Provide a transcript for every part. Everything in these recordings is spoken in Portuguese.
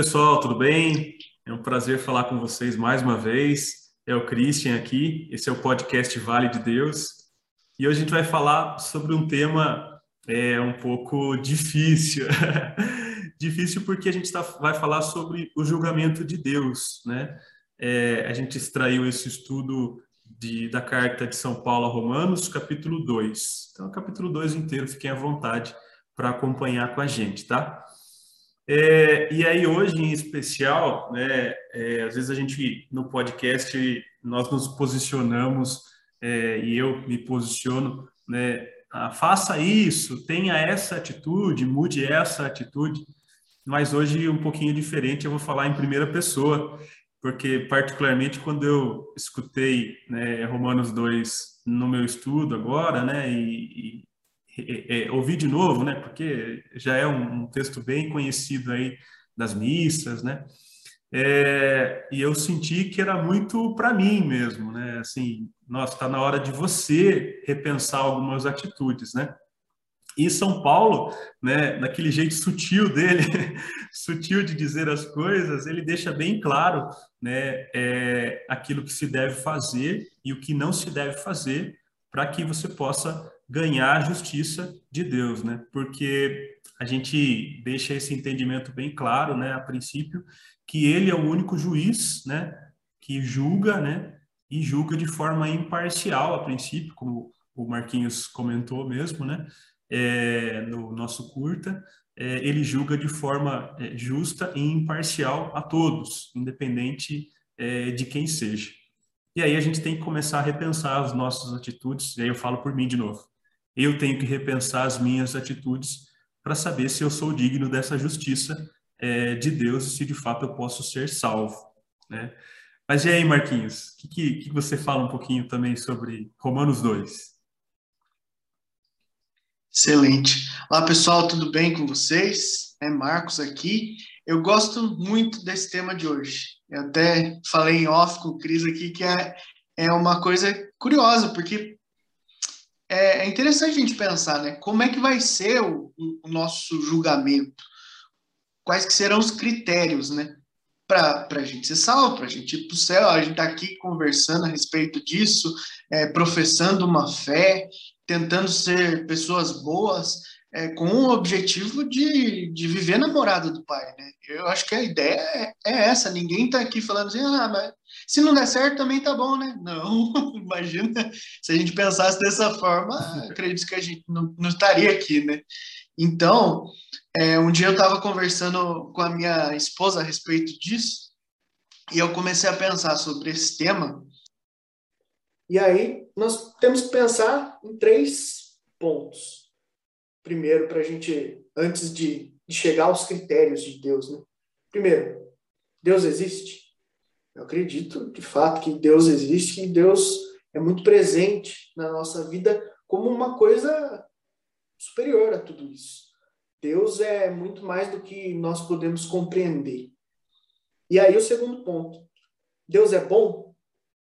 Pessoal, tudo bem? É um prazer falar com vocês mais uma vez. É o Christian aqui, esse é o podcast Vale de Deus. E hoje a gente vai falar sobre um tema é, um pouco difícil. difícil porque a gente tá, vai falar sobre o julgamento de Deus, né? É, a gente extraiu esse estudo de, da carta de São Paulo a Romanos, capítulo 2. Então, capítulo 2 inteiro, fiquem à vontade para acompanhar com a gente, tá? É, e aí hoje em especial, né, é, às vezes a gente no podcast nós nos posicionamos é, e eu me posiciono, né, ah, faça isso, tenha essa atitude, mude essa atitude, mas hoje um pouquinho diferente, eu vou falar em primeira pessoa, porque particularmente quando eu escutei né, Romanos 2 no meu estudo agora, né, e, é, é, ouvir de novo, né? Porque já é um, um, texto bem conhecido aí das missas, né? É, e eu senti que era muito para mim mesmo, né? Assim, nossa, está na hora de você repensar algumas atitudes, né? E São Paulo, né, naquele jeito sutil dele, sutil de dizer as coisas, ele deixa bem claro, né, é, aquilo que se deve fazer e o que não se deve fazer para que você possa ganhar a justiça de Deus, né? Porque a gente deixa esse entendimento bem claro, né, a princípio, que ele é o único juiz, né, que julga, né, e julga de forma imparcial a princípio, como o Marquinhos comentou mesmo, né, é, no nosso curta, é, ele julga de forma é, justa e imparcial a todos, independente é, de quem seja. E aí a gente tem que começar a repensar as nossas atitudes, e aí eu falo por mim de novo. Eu tenho que repensar as minhas atitudes para saber se eu sou digno dessa justiça é, de Deus, se de fato eu posso ser salvo, né? Mas e aí, Marquinhos, o que, que, que, você fala um pouquinho também sobre Romanos 2? Excelente. Olá, pessoal, tudo bem com vocês? É Marcos aqui. Eu gosto muito desse tema de hoje. Eu até falei em off com o Cris aqui que é, é uma coisa curiosa, porque é, é interessante a gente pensar, né? Como é que vai ser o, o nosso julgamento? Quais que serão os critérios, né? Para a gente ser salvo, para a gente ir para o céu. A gente está aqui conversando a respeito disso, é, professando uma fé, tentando ser pessoas boas, é, com o objetivo de, de viver na morada do Pai, né? Eu acho que a ideia é, é essa. Ninguém está aqui falando assim, ah, mas se não der certo também tá bom, né? Não, imagina se a gente pensasse dessa forma, acredito que a gente não, não estaria aqui, né? Então, é, um dia eu estava conversando com a minha esposa a respeito disso e eu comecei a pensar sobre esse tema. E aí nós temos que pensar em três pontos primeiro, para a gente, antes de, de chegar aos critérios de Deus. Né? Primeiro, Deus existe? Eu acredito, de fato, que Deus existe e Deus é muito presente na nossa vida como uma coisa superior a tudo isso. Deus é muito mais do que nós podemos compreender. E aí o segundo ponto. Deus é bom?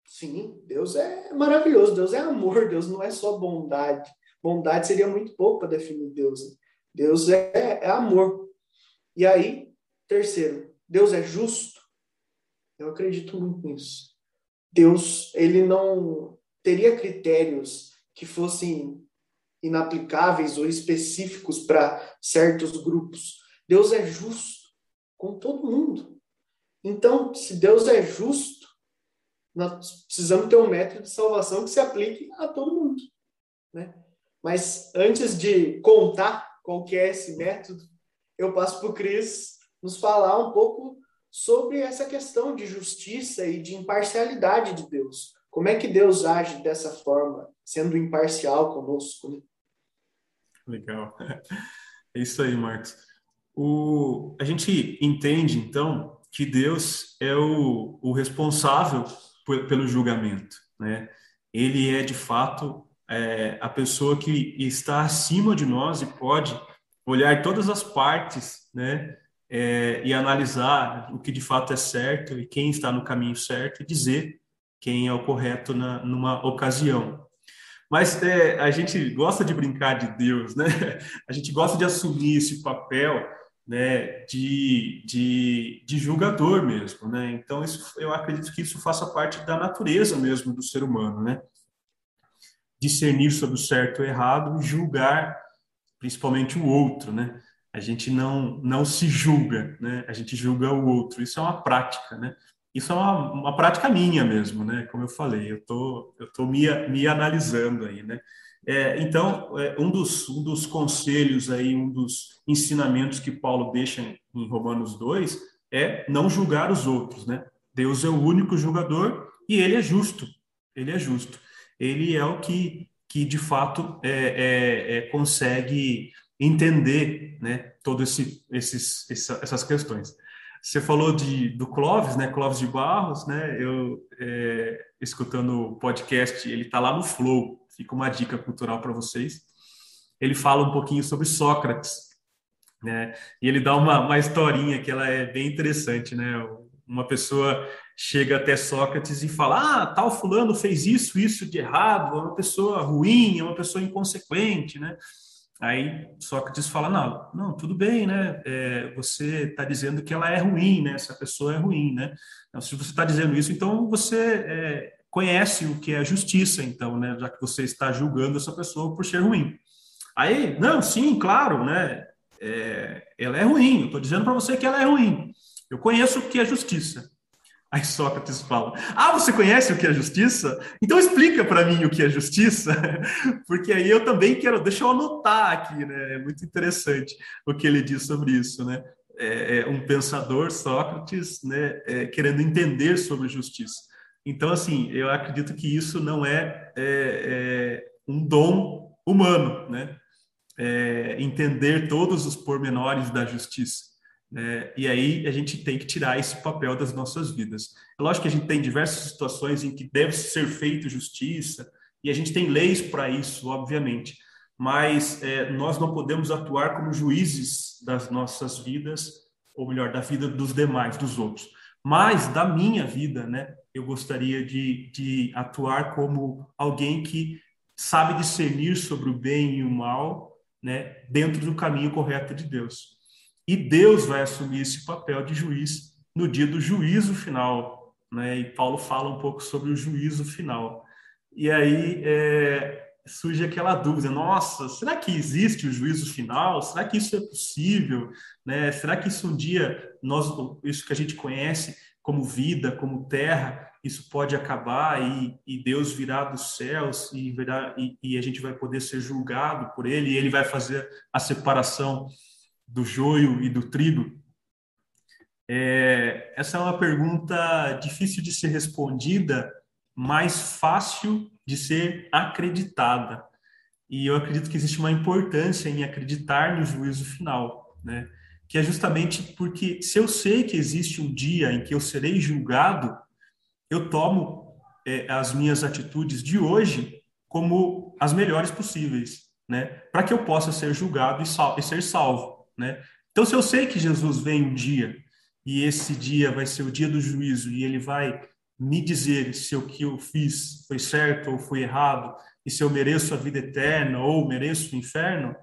Sim, Deus é maravilhoso, Deus é amor, Deus não é só bondade. Bondade seria muito pouco para definir Deus. Né? Deus é, é amor. E aí, terceiro, Deus é justo? Eu acredito muito nisso. Deus, ele não teria critérios que fossem inaplicáveis ou específicos para certos grupos. Deus é justo com todo mundo. Então, se Deus é justo, nós precisamos ter um método de salvação que se aplique a todo mundo, né? Mas antes de contar qual que é esse método, eu passo para o Cris nos falar um pouco sobre essa questão de justiça e de imparcialidade de Deus. Como é que Deus age dessa forma, sendo imparcial conosco? Né? Legal. É isso aí, Marcos. O, a gente entende, então, que Deus é o, o responsável pelo julgamento. Né? Ele é, de fato, é, a pessoa que está acima de nós e pode olhar todas as partes, né, é, e analisar o que de fato é certo e quem está no caminho certo e dizer quem é o correto na, numa ocasião. Mas é, a gente gosta de brincar de Deus, né? A gente gosta de assumir esse papel né, de, de, de julgador mesmo, né? Então isso, eu acredito que isso faça parte da natureza mesmo do ser humano, né? Discernir sobre o certo e o errado julgar principalmente o outro, né? A gente não não se julga, né? A gente julga o outro. Isso é uma prática, né? Isso é uma, uma prática minha mesmo, né? Como eu falei, eu tô eu tô me, me analisando aí, né? É, então, é, um, dos, um dos conselhos aí, um dos ensinamentos que Paulo deixa em Romanos 2 é não julgar os outros, né? Deus é o único julgador e ele é justo, ele é justo. Ele é o que, que de fato, é, é, é consegue entender né, todas esse, esses, essas questões. Você falou de, do Clóvis, né? Clóvis de Barros, né? Eu, é, escutando o podcast, ele está lá no Flow, Fica uma dica cultural para vocês. Ele fala um pouquinho sobre Sócrates, né? E ele dá uma, uma historinha que ela é bem interessante, né? Uma pessoa chega até Sócrates e fala: Ah, tal fulano fez isso, isso de errado, é uma pessoa ruim, é uma pessoa inconsequente, né? Aí Sócrates fala: Não, não, tudo bem, né? É, você está dizendo que ela é ruim, né? Essa pessoa é ruim, né? Então, se você está dizendo isso, então você é, conhece o que é justiça, então, né? Já que você está julgando essa pessoa por ser ruim. Aí, não, sim, claro, né? É, ela é ruim. Eu estou dizendo para você que ela é ruim. Eu conheço o que é justiça. Aí Sócrates fala: Ah, você conhece o que é justiça? Então explica para mim o que é justiça, porque aí eu também quero. Deixa eu anotar aqui, né? É muito interessante o que ele diz sobre isso, né? É, é um pensador, Sócrates, né? É, querendo entender sobre justiça. Então, assim, eu acredito que isso não é, é, é um dom humano, né? É, entender todos os pormenores da justiça. Né? E aí a gente tem que tirar esse papel das nossas vidas. É lógico que a gente tem diversas situações em que deve ser feita justiça, e a gente tem leis para isso, obviamente, mas é, nós não podemos atuar como juízes das nossas vidas, ou melhor, da vida dos demais, dos outros. Mas da minha vida, né? eu gostaria de, de atuar como alguém que sabe discernir sobre o bem e o mal, né, dentro do caminho correto de Deus. E Deus vai assumir esse papel de juiz no dia do juízo final, né? E Paulo fala um pouco sobre o juízo final. E aí é, surge aquela dúvida: nossa, será que existe o juízo final? Será que isso é possível? Né? Será que isso um dia nós, isso que a gente conhece como vida, como terra, isso pode acabar e, e Deus virá dos céus e, virá, e, e, a gente vai poder ser julgado por Ele e Ele vai fazer a separação do joio e do trigo? É, essa é uma pergunta difícil de ser respondida, mas fácil de ser acreditada. E eu acredito que existe uma importância em acreditar no juízo final, né? que é justamente porque se eu sei que existe um dia em que eu serei julgado, eu tomo é, as minhas atitudes de hoje como as melhores possíveis, né? Para que eu possa ser julgado e, sal e ser salvo, né? Então, se eu sei que Jesus vem um dia e esse dia vai ser o dia do juízo e ele vai me dizer se o que eu fiz foi certo ou foi errado e se eu mereço a vida eterna ou mereço o inferno,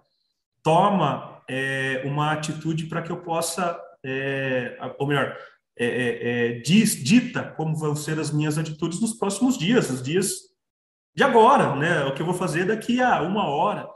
toma é, uma atitude para que eu possa, é, ou melhor, é, é, é, diz, dita como vão ser as minhas atitudes nos próximos dias, os dias de agora, né? O que eu vou fazer daqui a uma hora,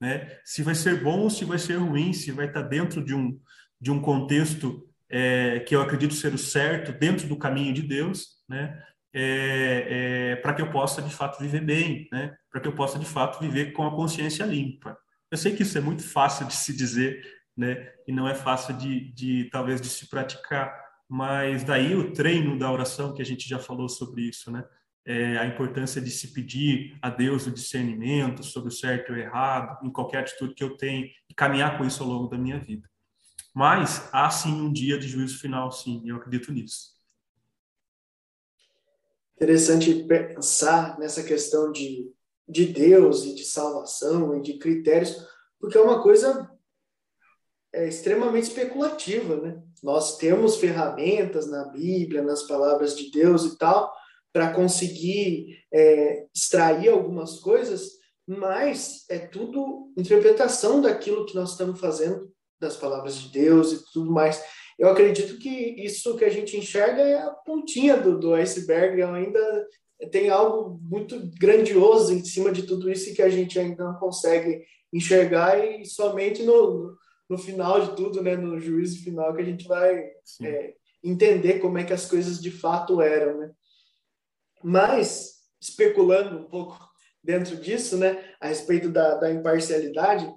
né? Se vai ser bom ou se vai ser ruim, se vai estar dentro de um, de um contexto é, que eu acredito ser o certo, dentro do caminho de Deus, né? É, é, para que eu possa de fato viver bem, né? Para que eu possa de fato viver com a consciência limpa. Eu sei que isso é muito fácil de se dizer, né? E não é fácil de, de talvez de se praticar, mas daí o treino da oração que a gente já falou sobre isso, né? É, a importância de se pedir a Deus o discernimento sobre o certo e o errado em qualquer atitude que eu tenho e caminhar com isso ao longo da minha vida. Mas há sim um dia de juízo final, sim, eu acredito nisso. Interessante pensar nessa questão de de Deus e de salvação e de critérios, porque é uma coisa é, extremamente especulativa, né? Nós temos ferramentas na Bíblia, nas palavras de Deus e tal, para conseguir é, extrair algumas coisas, mas é tudo interpretação daquilo que nós estamos fazendo das palavras de Deus e tudo mais. Eu acredito que isso que a gente enxerga é a pontinha do, do iceberg, ainda tem algo muito grandioso em cima de tudo isso que a gente ainda não consegue enxergar e somente no, no final de tudo, né, no juízo final, que a gente vai é, entender como é que as coisas de fato eram, né? Mas, especulando um pouco dentro disso, né, a respeito da, da imparcialidade,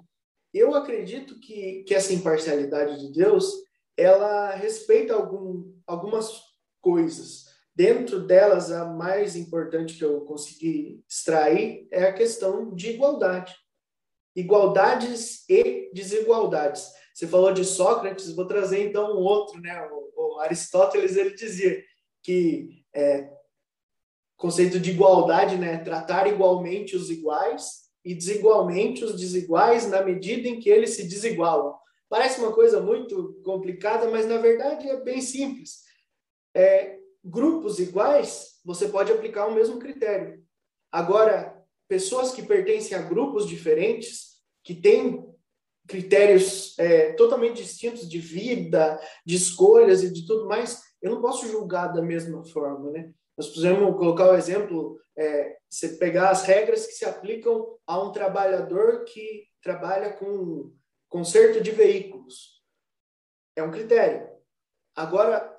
eu acredito que, que essa imparcialidade de Deus, ela respeita algum, algumas coisas. Dentro delas, a mais importante que eu consegui extrair é a questão de igualdade. Igualdades e desigualdades. Você falou de Sócrates, vou trazer então um outro, né? O, o Aristóteles ele dizia que é, conceito de igualdade, né? Tratar igualmente os iguais e desigualmente os desiguais na medida em que eles se desigualam. Parece uma coisa muito complicada, mas na verdade é bem simples. É, grupos iguais, você pode aplicar o mesmo critério. Agora, pessoas que pertencem a grupos diferentes, que têm critérios é, totalmente distintos de vida, de escolhas e de tudo mais, eu não posso julgar da mesma forma, né? Nós podemos colocar o exemplo, é, você pegar as regras que se aplicam a um trabalhador que trabalha com conserto de veículos. É um critério. Agora,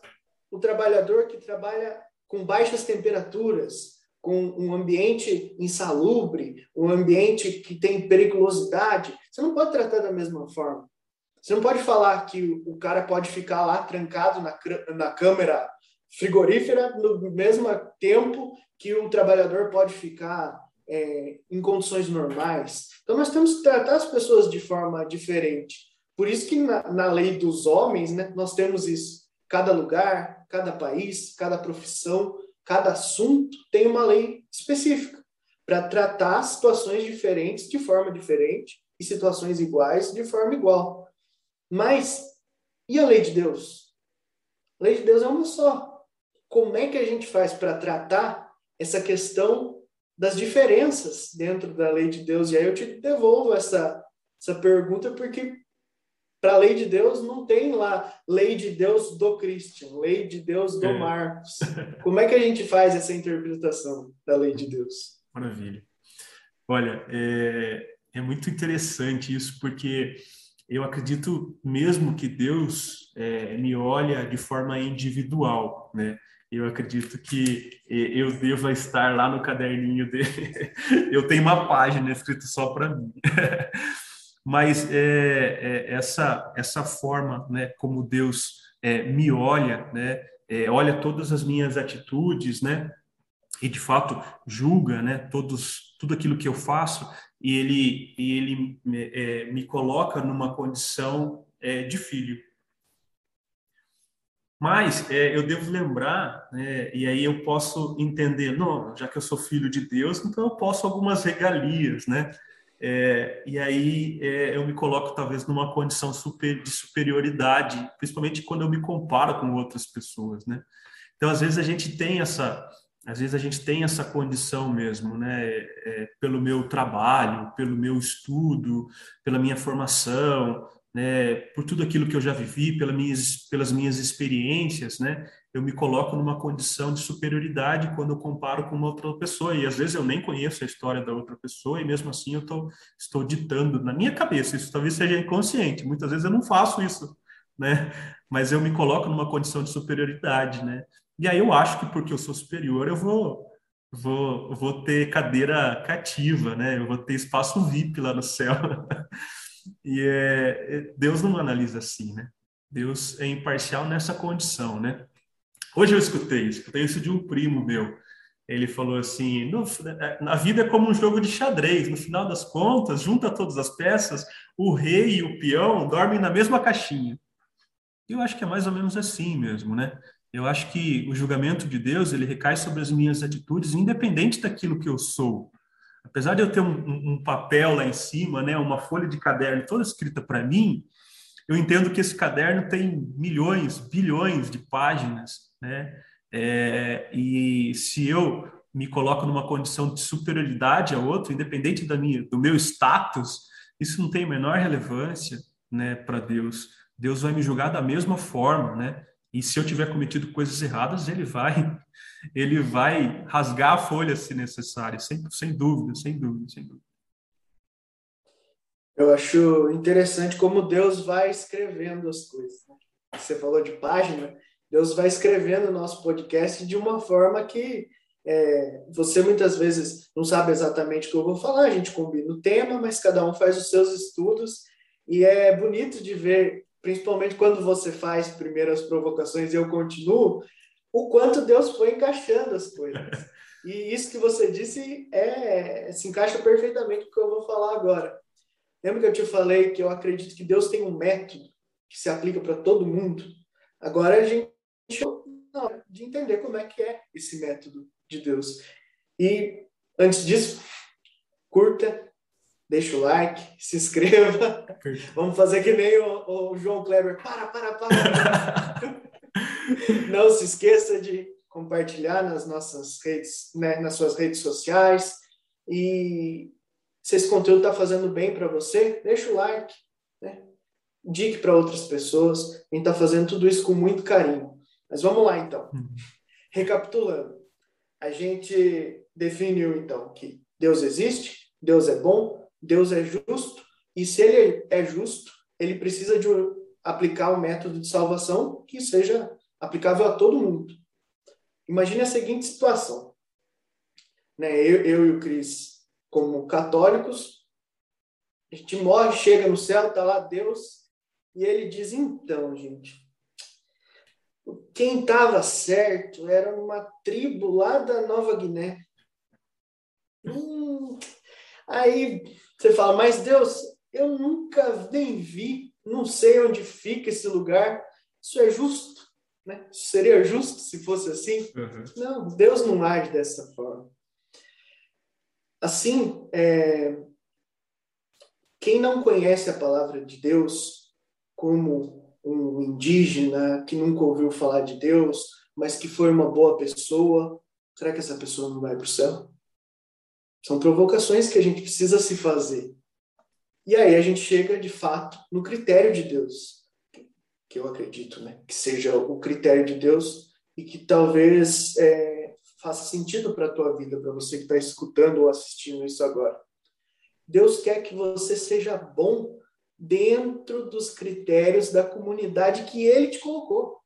o trabalhador que trabalha com baixas temperaturas, com um ambiente insalubre, um ambiente que tem periculosidade, você não pode tratar da mesma forma. Você não pode falar que o cara pode ficar lá trancado na, na câmera frigorífera no mesmo tempo que o trabalhador pode ficar é, em condições normais. Então, nós temos que tratar as pessoas de forma diferente. Por isso que na, na lei dos homens, né, nós temos isso. Cada lugar, cada país, cada profissão, cada assunto tem uma lei específica para tratar situações diferentes de forma diferente e situações iguais de forma igual. Mas e a lei de Deus? A lei de Deus é uma só como é que a gente faz para tratar essa questão das diferenças dentro da lei de Deus? E aí eu te devolvo essa, essa pergunta, porque para a lei de Deus não tem lá lei de Deus do Christian, lei de Deus do é. Marcos. Como é que a gente faz essa interpretação da lei de Deus? Maravilha. Olha, é, é muito interessante isso, porque eu acredito mesmo que Deus é, me olha de forma individual, né? Eu acredito que eu devo estar lá no caderninho dele. eu tenho uma página escrita só para mim. Mas é, é, essa essa forma, né, como Deus é, me olha, né, é, olha todas as minhas atitudes, né, e de fato julga, né, todos tudo aquilo que eu faço e ele e ele é, me coloca numa condição é, de filho. Mas é, eu devo lembrar, né, e aí eu posso entender, não, já que eu sou filho de Deus, então eu posso algumas regalias, né? É, e aí é, eu me coloco talvez numa condição super, de superioridade, principalmente quando eu me comparo com outras pessoas, né? Então às vezes a gente tem essa, às vezes a gente tem essa condição mesmo, né? É, pelo meu trabalho, pelo meu estudo, pela minha formação, né, por tudo aquilo que eu já vivi, pelas minhas, pelas minhas experiências, né, eu me coloco numa condição de superioridade quando eu comparo com uma outra pessoa. E às vezes eu nem conheço a história da outra pessoa e mesmo assim eu tô, estou ditando na minha cabeça. Isso talvez seja inconsciente. Muitas vezes eu não faço isso, né? Mas eu me coloco numa condição de superioridade, né? E aí eu acho que porque eu sou superior eu vou vou, vou ter cadeira cativa, né? Eu vou ter espaço VIP lá no céu. E é, é, Deus não analisa assim, né? Deus é imparcial nessa condição, né? Hoje eu escutei isso, escutei isso de um primo meu. Ele falou assim: a vida é como um jogo de xadrez. No final das contas, junta todas as peças, o rei e o peão dormem na mesma caixinha. Eu acho que é mais ou menos assim mesmo, né? Eu acho que o julgamento de Deus ele recai sobre as minhas atitudes, independente daquilo que eu sou apesar de eu ter um, um, papel lá em cima, né, uma folha de caderno toda escrita para mim, eu entendo que esse caderno tem milhões, bilhões de páginas, né? É, e se eu me coloco numa condição de superioridade a outro, independente da minha, do meu status, isso não tem a menor relevância, né, para Deus, Deus vai me julgar da mesma forma, né? E se eu tiver cometido coisas erradas, ele vai, ele vai rasgar a folha se necessário, sem, sem dúvida, sem dúvida, sem dúvida. Eu acho interessante como Deus vai escrevendo as coisas. Né? Você falou de página, Deus vai escrevendo o nosso podcast de uma forma que é, você muitas vezes não sabe exatamente o que eu vou falar, a gente combina o tema, mas cada um faz os seus estudos e é bonito de ver principalmente quando você faz primeiras provocações e eu continuo, o quanto Deus foi encaixando as coisas. E isso que você disse é, se encaixa perfeitamente com o que eu vou falar agora. Lembra que eu te falei que eu acredito que Deus tem um método que se aplica para todo mundo? Agora a gente não, de entender como é que é esse método de Deus. E antes disso, curta, deixa o like, se inscreva. Vamos fazer que nem o, o João Kleber. Para, para, para. Não se esqueça de compartilhar nas nossas redes, né, nas suas redes sociais. E se esse conteúdo está fazendo bem para você, deixa o like, né? Dique para outras pessoas. A gente está fazendo tudo isso com muito carinho. Mas vamos lá, então. Uhum. Recapitulando, a gente definiu, então, que Deus existe, Deus é bom, Deus é justo, e se ele é justo, ele precisa de aplicar um método de salvação que seja aplicável a todo mundo. Imagine a seguinte situação. Né? Eu, eu e o Cris, como católicos, a gente morre, chega no céu, está lá Deus, e ele diz, então, gente, quem estava certo era uma tribo lá da Nova Guiné. Hum, aí você fala, mas Deus, eu nunca nem vi, não sei onde fica esse lugar. Isso é justo, né? seria justo se fosse assim? Uhum. Não, Deus não age dessa forma. Assim, é... quem não conhece a palavra de Deus, como um indígena que nunca ouviu falar de Deus, mas que foi uma boa pessoa, será que essa pessoa não vai para o céu? São provocações que a gente precisa se fazer. E aí a gente chega, de fato, no critério de Deus, que eu acredito, né? Que seja o critério de Deus e que talvez é, faça sentido para a tua vida, para você que está escutando ou assistindo isso agora. Deus quer que você seja bom dentro dos critérios da comunidade que Ele te colocou.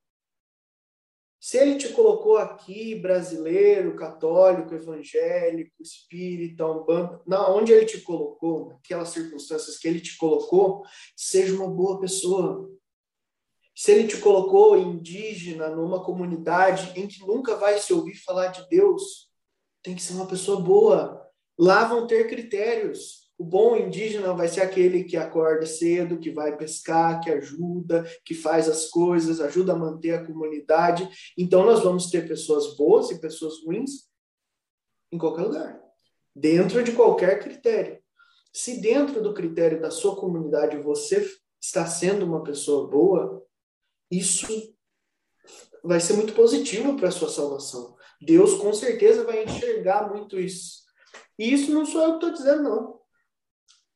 Se ele te colocou aqui, brasileiro, católico, evangélico, espírita, umbanda, na onde ele te colocou, naquelas circunstâncias que ele te colocou, seja uma boa pessoa. Se ele te colocou indígena numa comunidade em que nunca vai se ouvir falar de Deus, tem que ser uma pessoa boa. Lá vão ter critérios. O bom indígena vai ser aquele que acorda cedo, que vai pescar, que ajuda, que faz as coisas, ajuda a manter a comunidade. Então, nós vamos ter pessoas boas e pessoas ruins em qualquer lugar, dentro de qualquer critério. Se dentro do critério da sua comunidade você está sendo uma pessoa boa, isso vai ser muito positivo para a sua salvação. Deus com certeza vai enxergar muito isso. E isso não sou eu que estou dizendo, não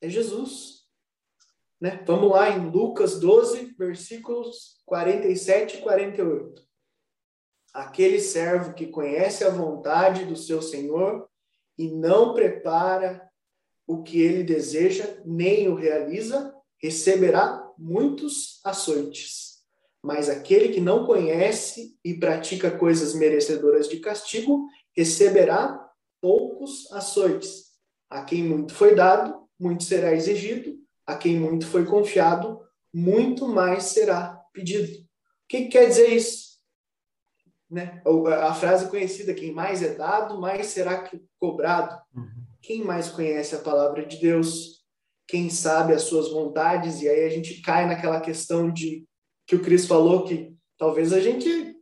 é Jesus. Né? Vamos lá em Lucas 12, versículos 47 e 48. Aquele servo que conhece a vontade do seu Senhor e não prepara o que ele deseja, nem o realiza, receberá muitos açoites. Mas aquele que não conhece e pratica coisas merecedoras de castigo, receberá poucos açoites. A quem muito foi dado, muito será exigido, a quem muito foi confiado, muito mais será pedido. O que, que quer dizer isso? Né? A frase conhecida, quem mais é dado, mais será cobrado. Uhum. Quem mais conhece a palavra de Deus, quem sabe as suas vontades, e aí a gente cai naquela questão de que o Cris falou que talvez a gente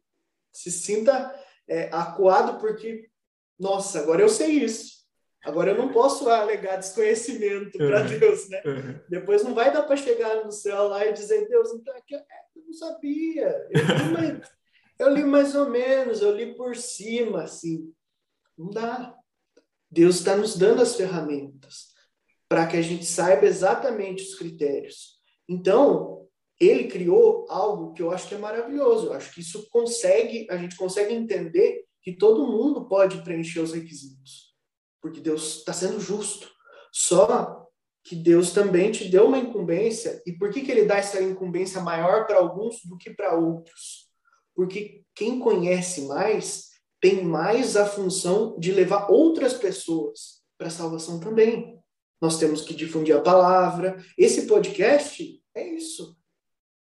se sinta é, acuado porque, nossa, agora eu sei isso. Agora eu não posso alegar desconhecimento para uhum. Deus, né? Uhum. Depois não vai dar para chegar no céu lá e dizer, Deus, então aqui, é, eu não sabia. Eu li, mais, eu li mais ou menos, eu li por cima, assim. Não dá. Deus está nos dando as ferramentas para que a gente saiba exatamente os critérios. Então, ele criou algo que eu acho que é maravilhoso. Eu acho que isso consegue, a gente consegue entender que todo mundo pode preencher os requisitos, porque Deus está sendo justo. Só que Deus também te deu uma incumbência, e por que, que ele dá essa incumbência maior para alguns do que para outros? Porque quem conhece mais tem mais a função de levar outras pessoas para a salvação também. Nós temos que difundir a palavra. Esse podcast é isso.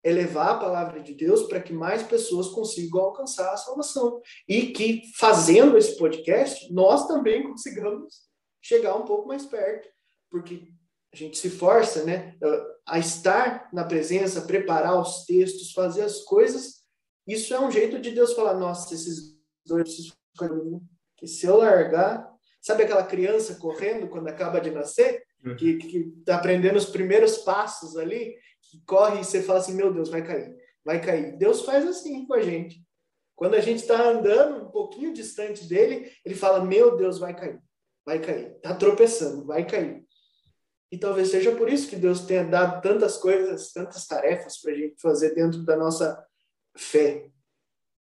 É levar a palavra de Deus para que mais pessoas consigam alcançar a salvação. E que, fazendo esse podcast, nós também consigamos chegar um pouco mais perto. Porque a gente se força né, a estar na presença, preparar os textos, fazer as coisas. Isso é um jeito de Deus falar: nossa, esses dois que se eu largar. Sabe aquela criança correndo quando acaba de nascer? Uhum. Que, que tá aprendendo os primeiros passos ali, que corre e você fala assim: meu Deus, vai cair, vai cair. Deus faz assim com a gente. Quando a gente está andando um pouquinho distante dele, ele fala: meu Deus, vai cair, vai cair. Está tropeçando, vai cair. E talvez seja por isso que Deus tenha dado tantas coisas, tantas tarefas para a gente fazer dentro da nossa fé,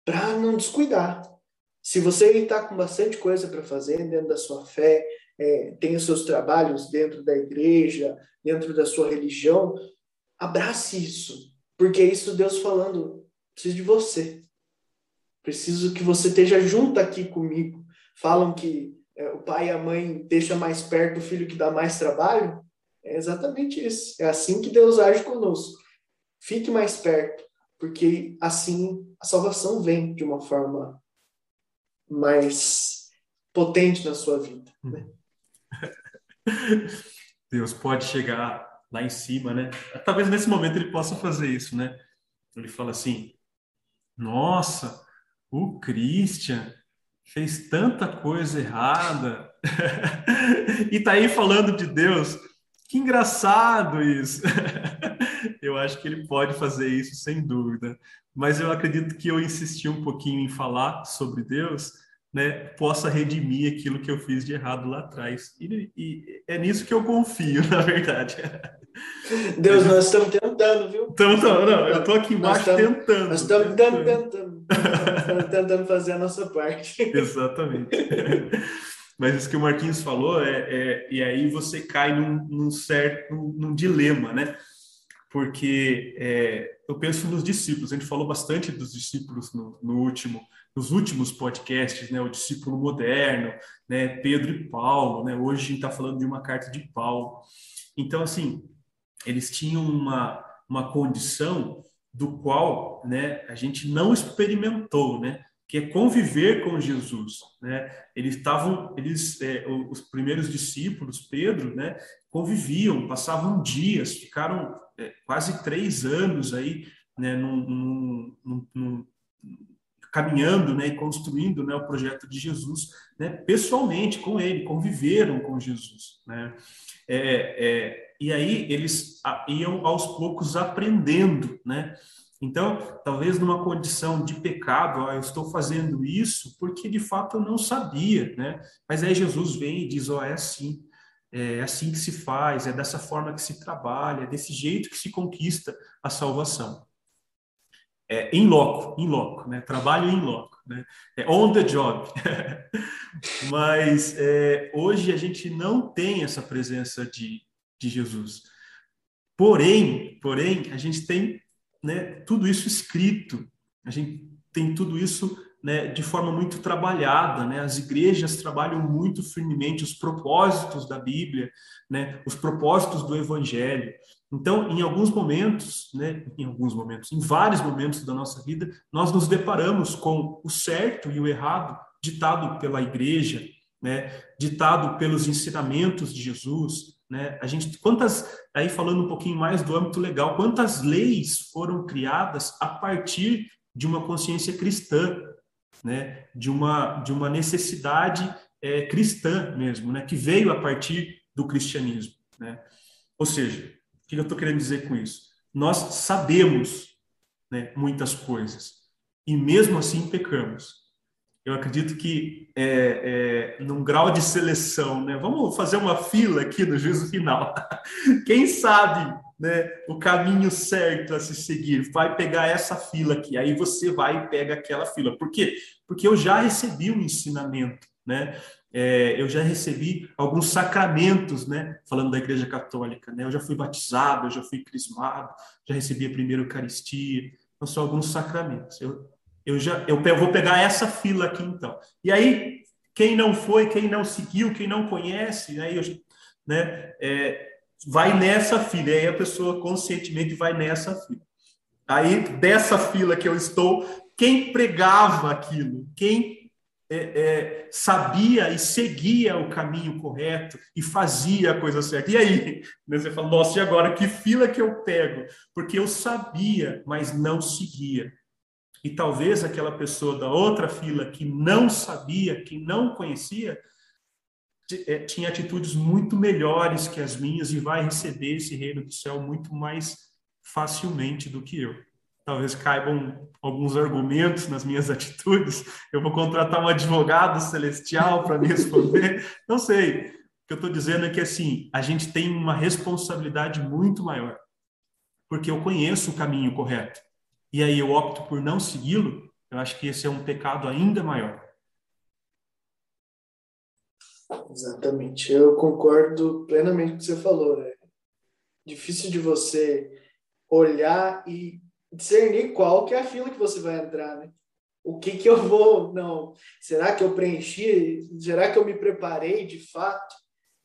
para não descuidar. Se você está com bastante coisa para fazer dentro da sua fé, é, tem os seus trabalhos dentro da igreja, dentro da sua religião, abrace isso, porque é isso Deus falando, preciso de você. Preciso que você esteja junto aqui comigo. Falam que é, o pai e a mãe deixam mais perto o filho que dá mais trabalho. É exatamente isso. É assim que Deus age conosco. Fique mais perto, porque assim a salvação vem de uma forma mais potente na sua vida. Né? Deus pode chegar lá em cima, né? Talvez nesse momento ele possa fazer isso, né? Ele fala assim: Nossa, o Christian fez tanta coisa errada e tá aí falando de Deus. Que engraçado isso. eu acho que ele pode fazer isso sem dúvida. Mas eu acredito que eu insisti um pouquinho em falar sobre Deus né, possa redimir aquilo que eu fiz de errado lá atrás. E, e é nisso que eu confio, na verdade. Deus, nós estamos tentando, viu? Então, não, eu estou aqui embaixo nós estamos, tentando. Nós estamos tentando, tentando, estamos tentando fazer a nossa parte. Exatamente. Mas isso que o Marquinhos falou, é, é e aí você cai num, num certo num dilema, né? Porque é, eu penso nos discípulos, a gente falou bastante dos discípulos no, no último nos últimos podcasts, né, o discípulo moderno, né, Pedro e Paulo, né, hoje a gente está falando de uma carta de Paulo. Então, assim, eles tinham uma, uma condição do qual né, a gente não experimentou, né, que é conviver com Jesus, né? Eles estavam, eles, é, os primeiros discípulos, Pedro, né, conviviam, passavam dias, ficaram é, quase três anos aí, né, num, num, num, caminhando né, e construindo né, o projeto de Jesus né, pessoalmente com ele, conviveram com Jesus. Né? É, é, e aí eles iam aos poucos aprendendo. Né? Então, talvez numa condição de pecado, ó, eu estou fazendo isso porque de fato eu não sabia. Né? Mas aí Jesus vem e diz: ó, é assim. É assim que se faz, é dessa forma que se trabalha, é desse jeito que se conquista a salvação é, in loco, in loco, né? Trabalho in loco, né? É on the job. Mas é, hoje a gente não tem essa presença de, de Jesus. Porém, porém, a gente tem né, tudo isso escrito, a gente tem tudo isso né, de forma muito trabalhada. Né? As igrejas trabalham muito firmemente os propósitos da Bíblia, né, os propósitos do Evangelho. Então, em alguns momentos, né, em alguns momentos, em vários momentos da nossa vida, nós nos deparamos com o certo e o errado ditado pela igreja, né, ditado pelos ensinamentos de Jesus, né? A gente quantas aí falando um pouquinho mais do âmbito legal, quantas leis foram criadas a partir de uma consciência cristã, né? De uma de uma necessidade é, cristã mesmo, né? Que veio a partir do cristianismo, né? Ou seja, o que eu estou querendo dizer com isso? Nós sabemos né, muitas coisas e mesmo assim pecamos. Eu acredito que é, é, num grau de seleção, né? Vamos fazer uma fila aqui no juízo final. Quem sabe né, o caminho certo a se seguir. Vai pegar essa fila aqui, aí você vai e pega aquela fila. Por quê? Porque eu já recebi um ensinamento, né? É, eu já recebi alguns sacramentos, né? Falando da Igreja Católica, né? Eu já fui batizado, eu já fui crismado, já recebi a primeira Eucaristia. Então, são alguns sacramentos. Eu, eu já eu vou pegar essa fila aqui, então. E aí, quem não foi, quem não seguiu, quem não conhece, aí eu, né? É, vai nessa fila. E aí a pessoa conscientemente vai nessa fila. Aí, dessa fila que eu estou, quem pregava aquilo, quem é, é, sabia e seguia o caminho correto e fazia a coisa certa. E aí? Né, você fala, nossa, e agora? Que fila que eu pego? Porque eu sabia, mas não seguia. E talvez aquela pessoa da outra fila que não sabia, que não conhecia, é, tinha atitudes muito melhores que as minhas e vai receber esse reino do céu muito mais facilmente do que eu talvez caibam alguns argumentos nas minhas atitudes. Eu vou contratar um advogado celestial para me responder. Não sei. O que eu estou dizendo é que assim a gente tem uma responsabilidade muito maior, porque eu conheço o caminho correto e aí eu opto por não segui-lo. Eu acho que esse é um pecado ainda maior. Exatamente. Eu concordo plenamente com o que você falou. É difícil de você olhar e discernir qual que é a fila que você vai entrar, né? O que que eu vou, não, será que eu preenchi? Será que eu me preparei de fato?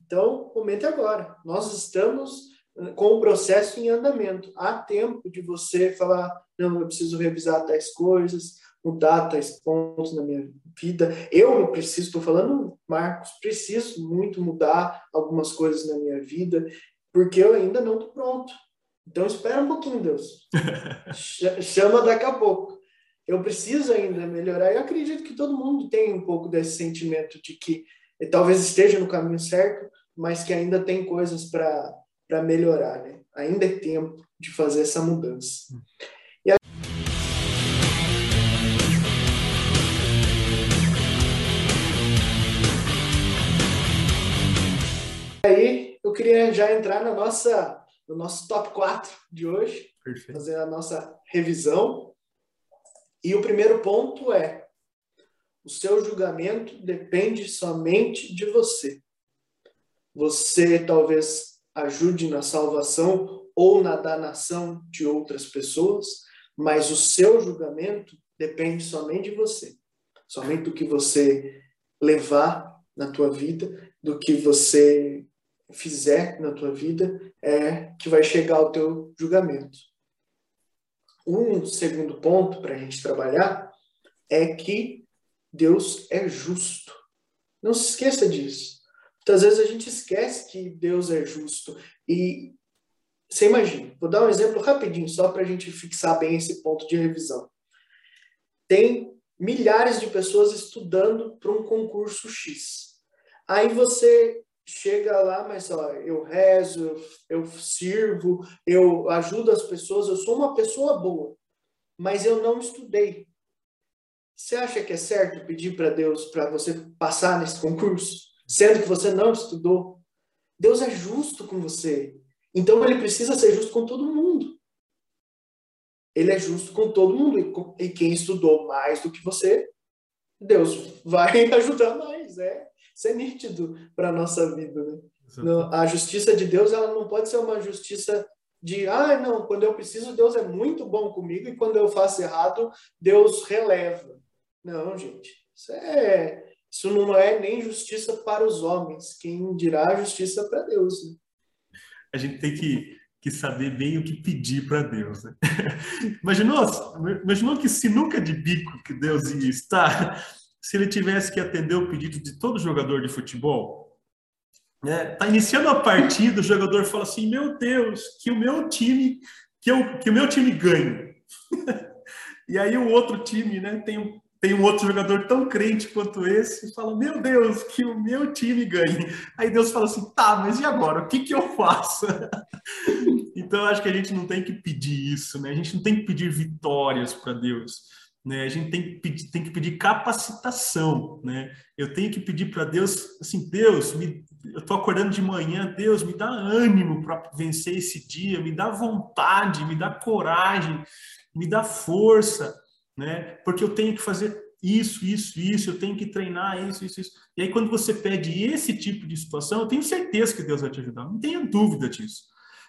Então, comente agora. Nós estamos com o processo em andamento. Há tempo de você falar, não, eu preciso revisar tais coisas, mudar tais pontos na minha vida. Eu preciso, estou falando, Marcos, preciso muito mudar algumas coisas na minha vida, porque eu ainda não estou pronto. Então espera um pouquinho, Deus. Chama daqui a pouco. Eu preciso ainda melhorar. Eu acredito que todo mundo tem um pouco desse sentimento de que talvez esteja no caminho certo, mas que ainda tem coisas para melhorar, né? Ainda é tempo de fazer essa mudança. Aí eu queria já entrar na nossa no nosso top 4 de hoje, Perfeito. fazer a nossa revisão. E o primeiro ponto é: o seu julgamento depende somente de você. Você talvez ajude na salvação ou na danação de outras pessoas, mas o seu julgamento depende somente de você. Somente do que você levar na tua vida, do que você fizer na tua vida é que vai chegar ao teu julgamento. Um segundo ponto para a gente trabalhar é que Deus é justo. Não se esqueça disso. Muitas vezes a gente esquece que Deus é justo. E você imagina, vou dar um exemplo rapidinho, só para a gente fixar bem esse ponto de revisão. Tem milhares de pessoas estudando para um concurso X. Aí você chega lá, mas ó, eu rezo, eu, eu sirvo, eu ajudo as pessoas, eu sou uma pessoa boa, mas eu não estudei. Você acha que é certo pedir para Deus para você passar nesse concurso, sendo que você não estudou? Deus é justo com você. Então ele precisa ser justo com todo mundo. Ele é justo com todo mundo. E quem estudou mais do que você, Deus vai ajudar mais. É isso é nítido para a nossa vida. Né? a justiça de Deus ela não pode ser uma justiça de, ah, não, quando eu preciso, Deus é muito bom comigo e quando eu faço errado, Deus releva. Não, gente, isso, é, isso não é nem justiça para os homens, quem dirá justiça para Deus. Né? A gente tem que, que saber bem o que pedir para Deus. Né? imaginou, imaginou que sinuca de bico que Deus ia estar se ele tivesse que atender o pedido de todo jogador de futebol, né? Tá iniciando a partida, o jogador fala assim: "Meu Deus, que o meu time, que, eu, que o meu time ganhe". e aí o outro time, né, tem um tem um outro jogador tão crente quanto esse e fala: Meu Deus, que o meu time ganhe. Aí Deus fala assim: Tá, mas e agora? O que, que eu faço? então, acho que a gente não tem que pedir isso, né? A gente não tem que pedir vitórias para Deus. Né? A gente tem que pedir, tem que pedir capacitação, né? Eu tenho que pedir para Deus, assim, Deus, me, eu estou acordando de manhã, Deus, me dá ânimo para vencer esse dia, me dá vontade, me dá coragem, me dá força, né? Porque eu tenho que fazer isso, isso, isso, eu tenho que treinar isso, isso, isso. E aí, quando você pede esse tipo de situação, eu tenho certeza que Deus vai te ajudar, não tenha dúvida disso.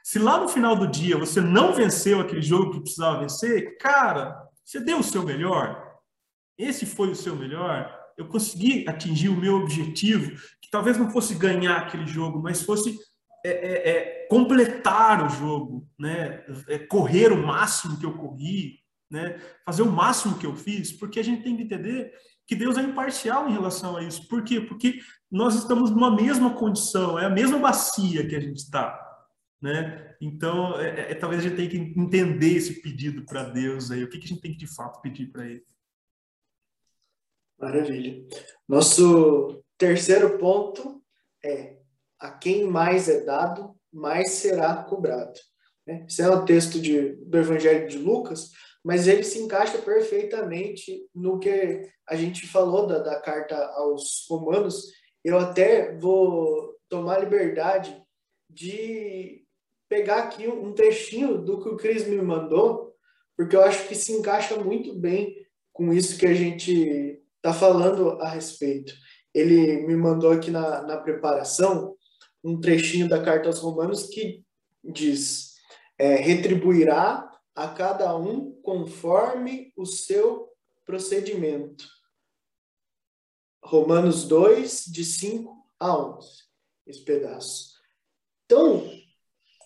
Se lá no final do dia você não venceu aquele jogo que precisava vencer, cara, você deu o seu melhor? Esse foi o seu melhor? Eu consegui atingir o meu objetivo, que talvez não fosse ganhar aquele jogo, mas fosse é, é, é, completar o jogo, né? É, correr o máximo que eu corri, né? fazer o máximo que eu fiz, porque a gente tem que entender que Deus é imparcial em relação a isso. Por quê? Porque nós estamos numa mesma condição, é a mesma bacia que a gente está né? Então, é, é, é, talvez a gente tenha que entender esse pedido para Deus aí, o que, que a gente tem que de fato pedir para Ele. Maravilha. Nosso terceiro ponto é: a quem mais é dado, mais será cobrado. Né? Esse é o texto de, do Evangelho de Lucas, mas ele se encaixa perfeitamente no que a gente falou da, da carta aos Romanos. Eu até vou tomar liberdade de pegar aqui um trechinho do que o Cris me mandou, porque eu acho que se encaixa muito bem com isso que a gente está falando a respeito. Ele me mandou aqui na, na preparação um trechinho da carta aos Romanos que diz: é, retribuirá a cada um conforme o seu procedimento. Romanos 2, de 5 a 11, esse pedaço. Então,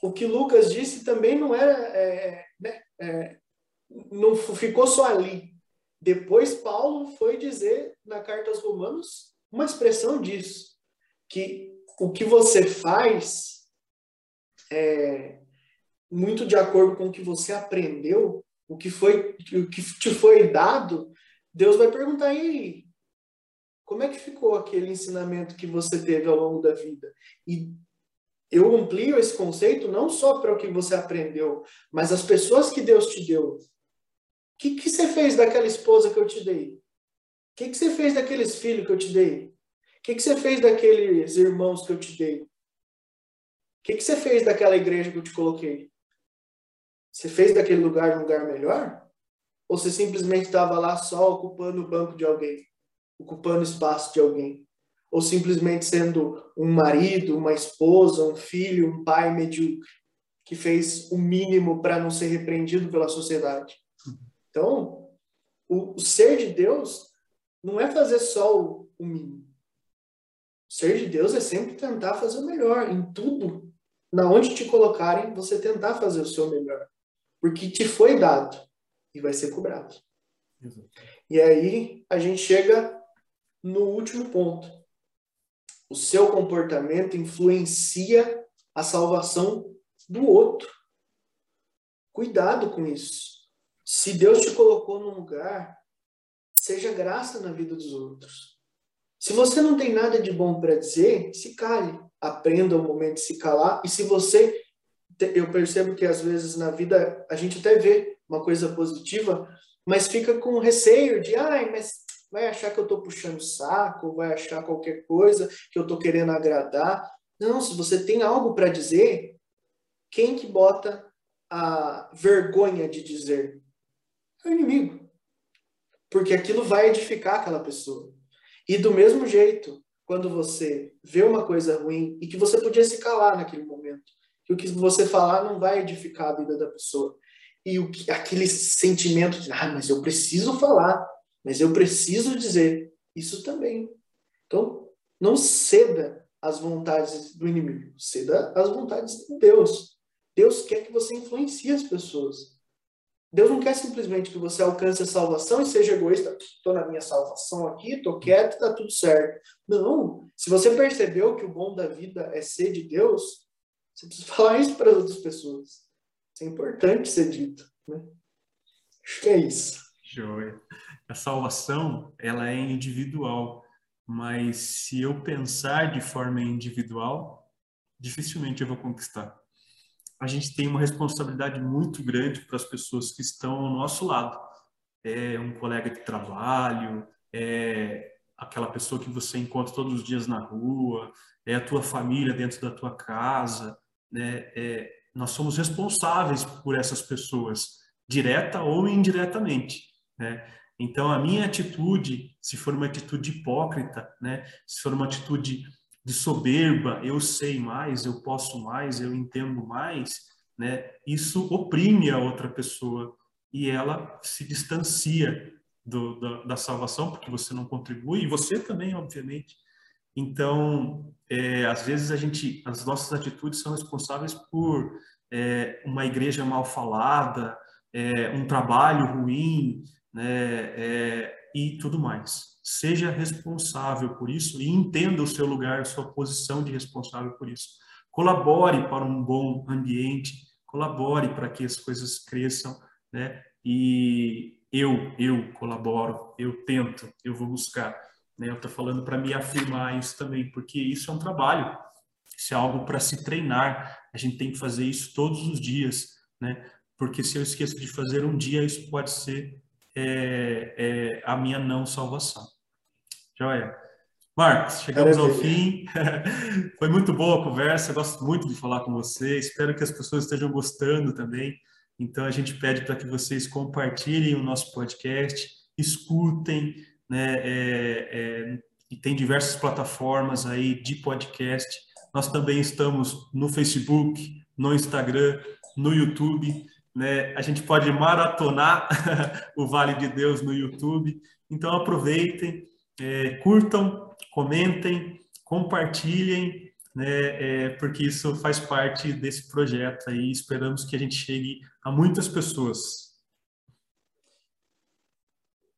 o que Lucas disse também não era, é, né, é, não ficou só ali. Depois Paulo foi dizer na carta aos Romanos uma expressão disso, que o que você faz é muito de acordo com o que você aprendeu, o que foi, o que te foi dado, Deus vai perguntar aí, como é que ficou aquele ensinamento que você teve ao longo da vida? E eu amplio esse conceito não só para o que você aprendeu, mas as pessoas que Deus te deu. O que, que você fez daquela esposa que eu te dei? O que, que você fez daqueles filhos que eu te dei? O que, que você fez daqueles irmãos que eu te dei? O que, que você fez daquela igreja que eu te coloquei? Você fez daquele lugar um lugar melhor? Ou você simplesmente estava lá só ocupando o banco de alguém? Ocupando o espaço de alguém? Ou simplesmente sendo um marido, uma esposa, um filho, um pai medíocre, que fez o mínimo para não ser repreendido pela sociedade. Então, o, o, ser de Deus não é fazer só o, o mínimo. O ser de Deus é sempre tentar fazer o melhor em tudo. Na onde te colocarem, você tentar fazer o seu melhor. Porque te foi dado e vai ser cobrado. Exato. E aí a gente chega no último ponto, o seu comportamento influencia a salvação do outro. Cuidado com isso. Se Deus te colocou num lugar, seja graça na vida dos outros. Se você não tem nada de bom para dizer, se cale. Aprenda o momento de se calar. E se você. Eu percebo que às vezes na vida a gente até vê uma coisa positiva, mas fica com receio de, ai, mas vai achar que eu estou puxando saco, vai achar qualquer coisa que eu estou querendo agradar. Não, se você tem algo para dizer, quem que bota a vergonha de dizer? É o inimigo. Porque aquilo vai edificar aquela pessoa. E do mesmo jeito, quando você vê uma coisa ruim e que você podia se calar naquele momento, que o que você falar não vai edificar a vida da pessoa. E o que, aquele sentimento de, ah, mas eu preciso falar, mas eu preciso dizer isso também. Então, não ceda às vontades do inimigo, ceda às vontades de Deus. Deus quer que você influencie as pessoas. Deus não quer simplesmente que você alcance a salvação e seja egoísta. Estou na minha salvação aqui, estou quieto, está tudo certo. Não. Se você percebeu que o bom da vida é ser de Deus, você precisa falar isso para outras pessoas. Isso é importante ser dito. Né? Acho que é isso. Joia a salvação ela é individual, mas se eu pensar de forma individual, dificilmente eu vou conquistar. A gente tem uma responsabilidade muito grande para as pessoas que estão ao nosso lado. é um colega de trabalho, é aquela pessoa que você encontra todos os dias na rua, é a tua família dentro da tua casa, né? É, nós somos responsáveis por essas pessoas, direta ou indiretamente, né? Então, a minha atitude, se for uma atitude hipócrita, né? Se for uma atitude de soberba, eu sei mais, eu posso mais, eu entendo mais, né? Isso oprime a outra pessoa e ela se distancia do, da, da, salvação, porque você não contribui, e você também, obviamente. Então, é, às vezes a gente, as nossas atitudes são responsáveis por é, uma igreja mal falada, é, um trabalho ruim, né, é, e tudo mais. Seja responsável por isso e entenda o seu lugar, sua posição de responsável por isso. Colabore para um bom ambiente, colabore para que as coisas cresçam, né? E eu, eu colaboro, eu tento, eu vou buscar. Né? Eu estou falando para me afirmar isso também, porque isso é um trabalho, isso é algo para se treinar. A gente tem que fazer isso todos os dias, né? Porque se eu esqueço de fazer um dia, isso pode ser é, é, a minha não salvação. Joia. Marcos, chegamos ao fim. Foi muito boa a conversa. Eu gosto muito de falar com você. Espero que as pessoas estejam gostando também. Então, a gente pede para que vocês compartilhem o nosso podcast, escutem, né? É, é, e tem diversas plataformas aí de podcast. Nós também estamos no Facebook, no Instagram, no YouTube. Né? A gente pode maratonar o Vale de Deus no YouTube. Então, aproveitem, é, curtam, comentem, compartilhem né, é, porque isso faz parte desse projeto aí. Esperamos que a gente chegue a muitas pessoas.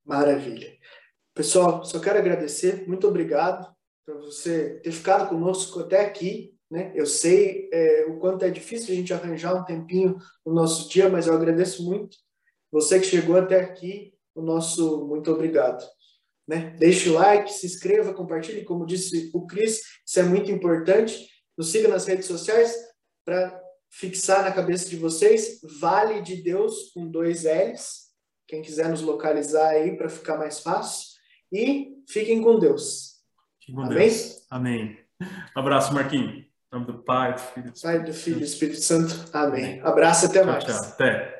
Maravilha. Pessoal, só quero agradecer, muito obrigado por você ter ficado conosco até aqui. Né? Eu sei é, o quanto é difícil a gente arranjar um tempinho no nosso dia, mas eu agradeço muito. Você que chegou até aqui, o nosso muito obrigado. Né? Deixe o like, se inscreva, compartilhe, como disse o Cris, isso é muito importante. Nos siga nas redes sociais para fixar na cabeça de vocês Vale de Deus com dois L's. Quem quiser nos localizar aí para ficar mais fácil. E fiquem com Deus. Fiquem com Amém? Deus. Amém. Um abraço, Marquinhos. Em nome do Pai, do Filho. Pai, do Filho e do Espírito Santo. Amém. Abraço, até tchau, mais. Tchau. Até.